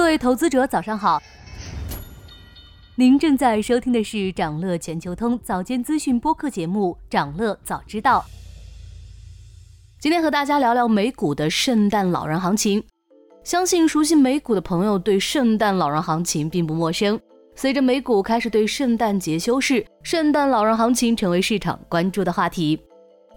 各位投资者，早上好。您正在收听的是长乐全球通早间资讯播客节目《长乐早知道》。今天和大家聊聊美股的圣诞老人行情。相信熟悉美股的朋友对圣诞老人行情并不陌生。随着美股开始对圣诞节休市，圣诞老人行情成为市场关注的话题。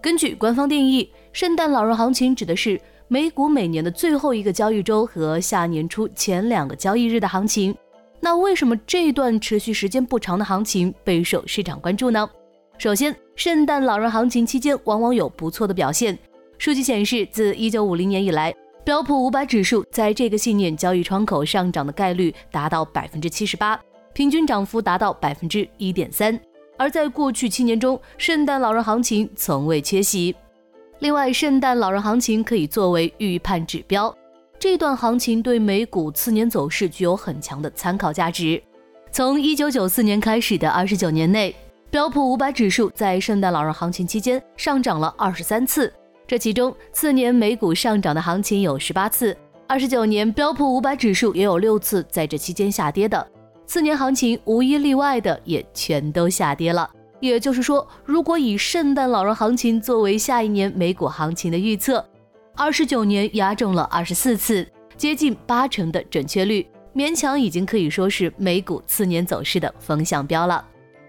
根据官方定义，圣诞老人行情指的是。美股每年的最后一个交易周和下年初前两个交易日的行情，那为什么这段持续时间不长的行情备受市场关注呢？首先，圣诞老人行情期间往往有不错的表现。数据显示，自1950年以来，标普500指数在这个信念交易窗口上涨的概率达到百分之七十八，平均涨幅达到百分之一点三。而在过去七年中，圣诞老人行情从未缺席。另外，圣诞老人行情可以作为预判指标，这段行情对美股次年走势具有很强的参考价值。从一九九四年开始的二十九年内，标普五百指数在圣诞老人行情期间上涨了二十三次，这其中次年美股上涨的行情有十八次，二十九年标普五百指数也有六次在这期间下跌的，次年行情无一例外的也全都下跌了。也就是说，如果以圣诞老人行情作为下一年美股行情的预测，二十九年压中了二十四次，接近八成的准确率，勉强已经可以说是美股次年走势的风向标了。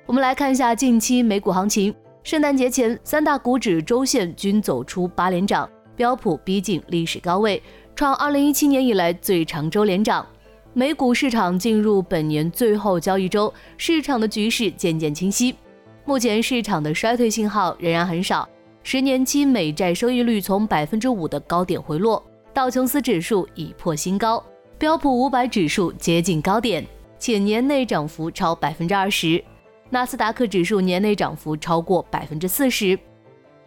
我们来看一下近期美股行情，圣诞节前三大股指周线均走出八连涨，标普逼近历史高位，创二零一七年以来最长周连涨。美股市场进入本年最后交易周，市场的局势渐渐清晰。目前市场的衰退信号仍然很少，十年期美债收益率从百分之五的高点回落，道琼斯指数已破新高，标普五百指数接近高点，且年内涨幅超百分之二十，纳斯达克指数年内涨幅超过百分之四十。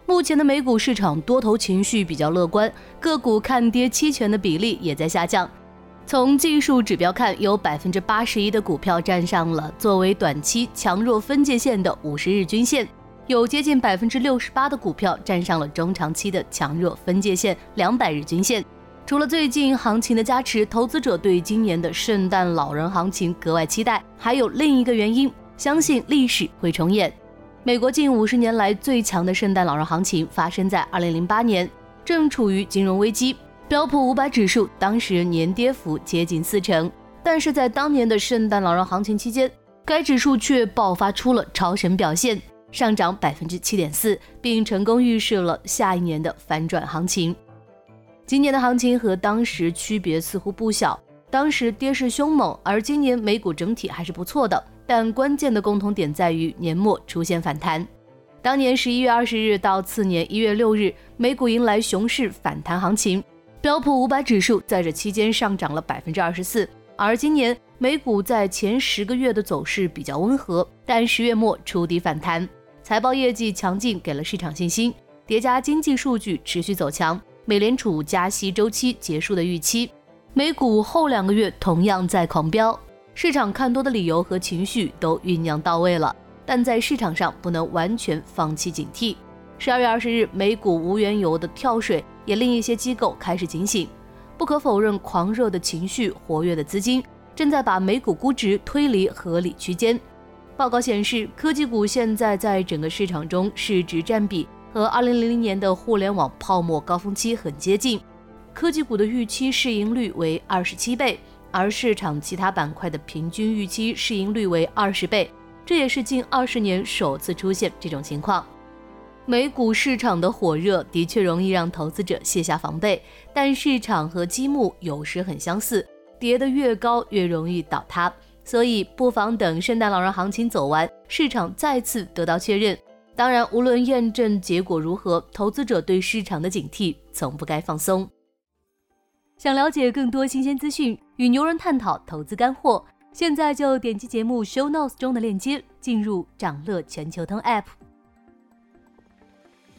目前的美股市场多头情绪比较乐观，个股看跌期权的比例也在下降。从技术指标看，有百分之八十一的股票站上了作为短期强弱分界线的五十日均线，有接近百分之六十八的股票站上了中长期的强弱分界线两百日均线。除了最近行情的加持，投资者对今年的圣诞老人行情格外期待，还有另一个原因，相信历史会重演。美国近五十年来最强的圣诞老人行情发生在二零零八年，正处于金融危机。标普五百指数当时年跌幅接近四成，但是在当年的圣诞老人行情期间，该指数却爆发出了超神表现，上涨百分之七点四，并成功预示了下一年的反转行情。今年的行情和当时区别似乎不小，当时跌势凶猛，而今年美股整体还是不错的，但关键的共同点在于年末出现反弹。当年十一月二十日到次年一月六日，美股迎来熊市反弹行情。标普五百指数在这期间上涨了百分之二十四，而今年美股在前十个月的走势比较温和，但十月末触底反弹，财报业绩强劲给了市场信心，叠加经济数据持续走强，美联储加息周期结束的预期，美股后两个月同样在狂飙，市场看多的理由和情绪都酝酿到位了，但在市场上不能完全放弃警惕。十二月二十日，美股无缘由的跳水。也令一些机构开始警醒。不可否认，狂热的情绪、活跃的资金正在把美股估值推离合理区间。报告显示，科技股现在在整个市场中市值占比和2000年的互联网泡沫高峰期很接近。科技股的预期市盈率为27倍，而市场其他板块的平均预期市盈率为20倍，这也是近二十年首次出现这种情况。美股市场的火热的确容易让投资者卸下防备，但市场和积木有时很相似，跌得越高越容易倒塌，所以不妨等圣诞老人行情走完，市场再次得到确认。当然，无论验证结果如何，投资者对市场的警惕从不该放松。想了解更多新鲜资讯，与牛人探讨投资干货，现在就点击节目 show notes 中的链接，进入掌乐全球通 app。